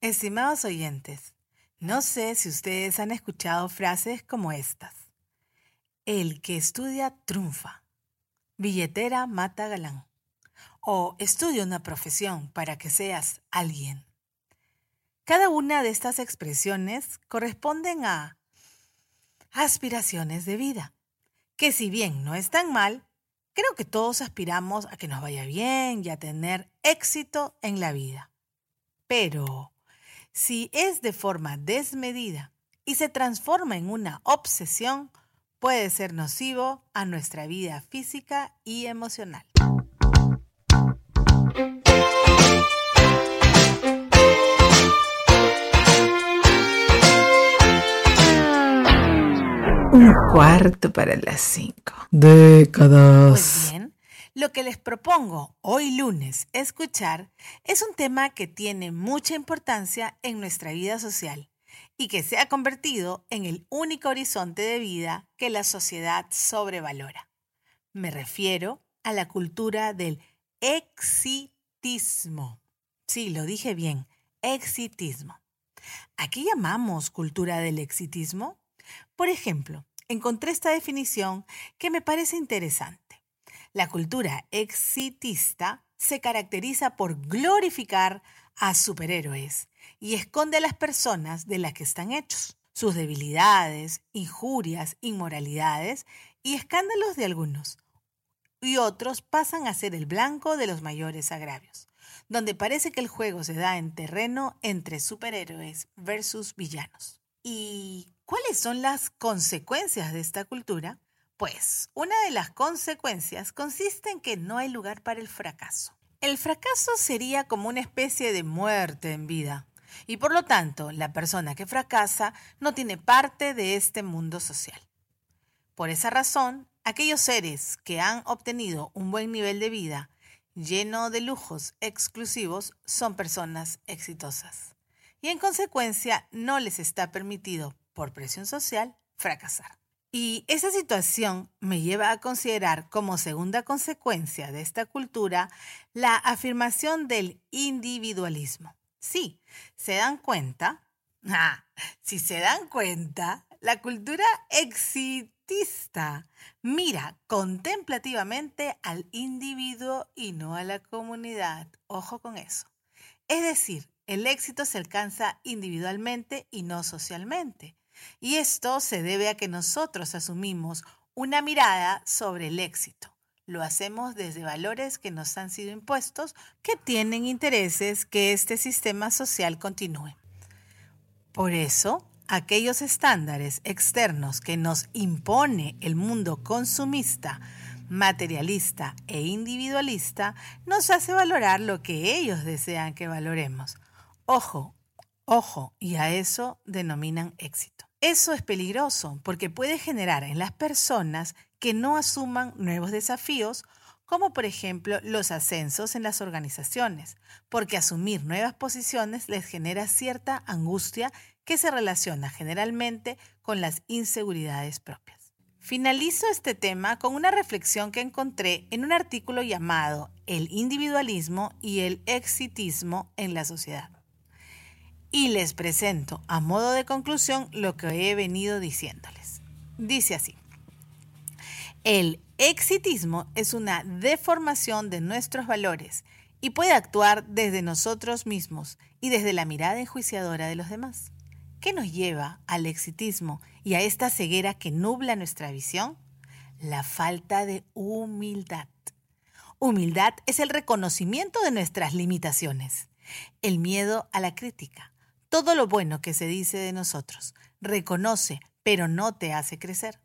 Estimados oyentes, no sé si ustedes han escuchado frases como estas. El que estudia triunfa. Billetera mata galán. O estudia una profesión para que seas alguien. Cada una de estas expresiones corresponden a aspiraciones de vida, que si bien no están mal, creo que todos aspiramos a que nos vaya bien y a tener éxito en la vida. Pero, si es de forma desmedida y se transforma en una obsesión, puede ser nocivo a nuestra vida física y emocional. Un cuarto para las cinco. Décadas. Pues bien, lo que les propongo hoy lunes escuchar es un tema que tiene mucha importancia en nuestra vida social y que se ha convertido en el único horizonte de vida que la sociedad sobrevalora. Me refiero a la cultura del exitismo. Sí, lo dije bien, exitismo. ¿A qué llamamos cultura del exitismo? Por ejemplo, encontré esta definición que me parece interesante. La cultura exitista se caracteriza por glorificar a superhéroes y esconde a las personas de las que están hechos, sus debilidades, injurias, inmoralidades y escándalos de algunos. Y otros pasan a ser el blanco de los mayores agravios, donde parece que el juego se da en terreno entre superhéroes versus villanos. ¿Y cuáles son las consecuencias de esta cultura? Pues una de las consecuencias consiste en que no hay lugar para el fracaso. El fracaso sería como una especie de muerte en vida, y por lo tanto la persona que fracasa no tiene parte de este mundo social. Por esa razón, aquellos seres que han obtenido un buen nivel de vida lleno de lujos exclusivos son personas exitosas y en consecuencia no les está permitido, por presión social, fracasar. Y esa situación me lleva a considerar como segunda consecuencia de esta cultura la afirmación del individualismo. Sí, se dan cuenta, ah, si se dan cuenta, la cultura exitista mira contemplativamente al individuo y no a la comunidad. Ojo con eso. Es decir, el éxito se alcanza individualmente y no socialmente. Y esto se debe a que nosotros asumimos una mirada sobre el éxito. Lo hacemos desde valores que nos han sido impuestos, que tienen intereses que este sistema social continúe. Por eso, aquellos estándares externos que nos impone el mundo consumista, materialista e individualista nos hace valorar lo que ellos desean que valoremos. Ojo, ojo, y a eso denominan éxito. Eso es peligroso porque puede generar en las personas que no asuman nuevos desafíos, como por ejemplo los ascensos en las organizaciones, porque asumir nuevas posiciones les genera cierta angustia que se relaciona generalmente con las inseguridades propias. Finalizo este tema con una reflexión que encontré en un artículo llamado El individualismo y el exitismo en la sociedad y les presento a modo de conclusión lo que he venido diciéndoles. Dice así, el exitismo es una deformación de nuestros valores y puede actuar desde nosotros mismos y desde la mirada enjuiciadora de los demás. ¿Qué nos lleva al exitismo y a esta ceguera que nubla nuestra visión? La falta de humildad. Humildad es el reconocimiento de nuestras limitaciones, el miedo a la crítica, todo lo bueno que se dice de nosotros. Reconoce, pero no te hace crecer.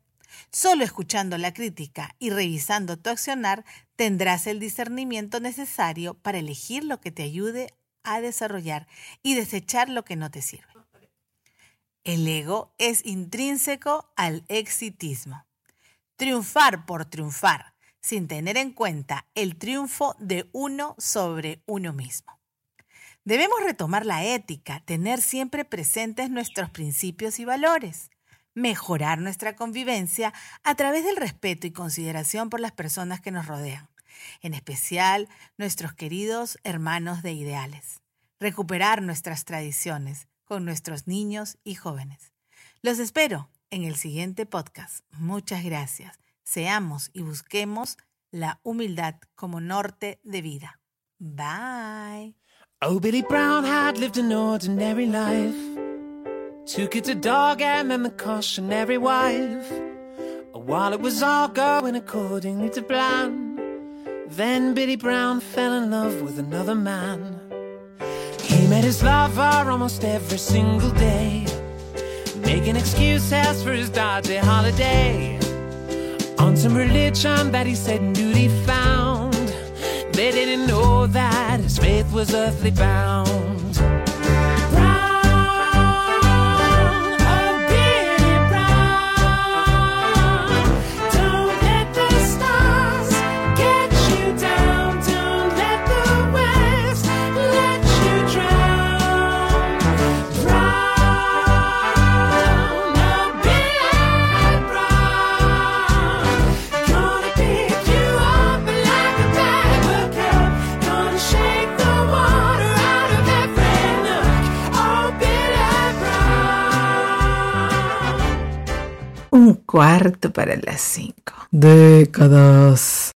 Solo escuchando la crítica y revisando tu accionar tendrás el discernimiento necesario para elegir lo que te ayude a desarrollar y desechar lo que no te sirve. El ego es intrínseco al exitismo. Triunfar por triunfar, sin tener en cuenta el triunfo de uno sobre uno mismo. Debemos retomar la ética, tener siempre presentes nuestros principios y valores, mejorar nuestra convivencia a través del respeto y consideración por las personas que nos rodean, en especial nuestros queridos hermanos de ideales. recuperar nuestras tradiciones con nuestros niños y jóvenes. Los espero en el siguiente podcast. Muchas gracias. Seamos y busquemos la humildad como norte de vida. Bye. Oh, Billy Brown had lived an ordinary life. Two kids, a dog, and then the cautionary wife. While it was all going accordingly to plan, then Billy Brown fell in love with another man. He met his lover almost every single day, making excuses for his dodgy holiday. On some religion that he said duty found. They didn't know that his faith was earthly bound. Un cuarto para las cinco. Décadas.